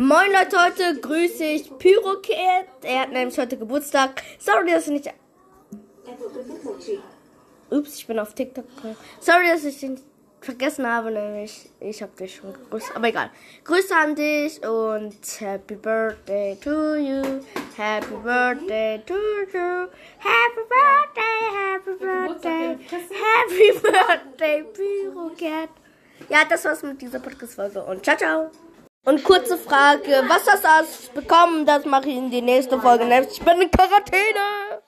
Moin Leute, heute grüße ich Pyrocat. Er hat nämlich heute Geburtstag. Sorry, dass ich nicht. Ups, ich bin auf TikTok. Sorry, dass ich ihn vergessen habe, nämlich ich habe dich schon gegrüßt. Aber egal. Grüße an dich und Happy Birthday to you. Happy Birthday to you. Happy Birthday, Happy Birthday. Happy Birthday, Pyrocat. Ja, das war's mit dieser Podcast-Folge und ciao, ciao. Und kurze Frage, was hast du bekommen? Das mache ich in die nächste Folge. Nämlich, ich bin in Quarantäne.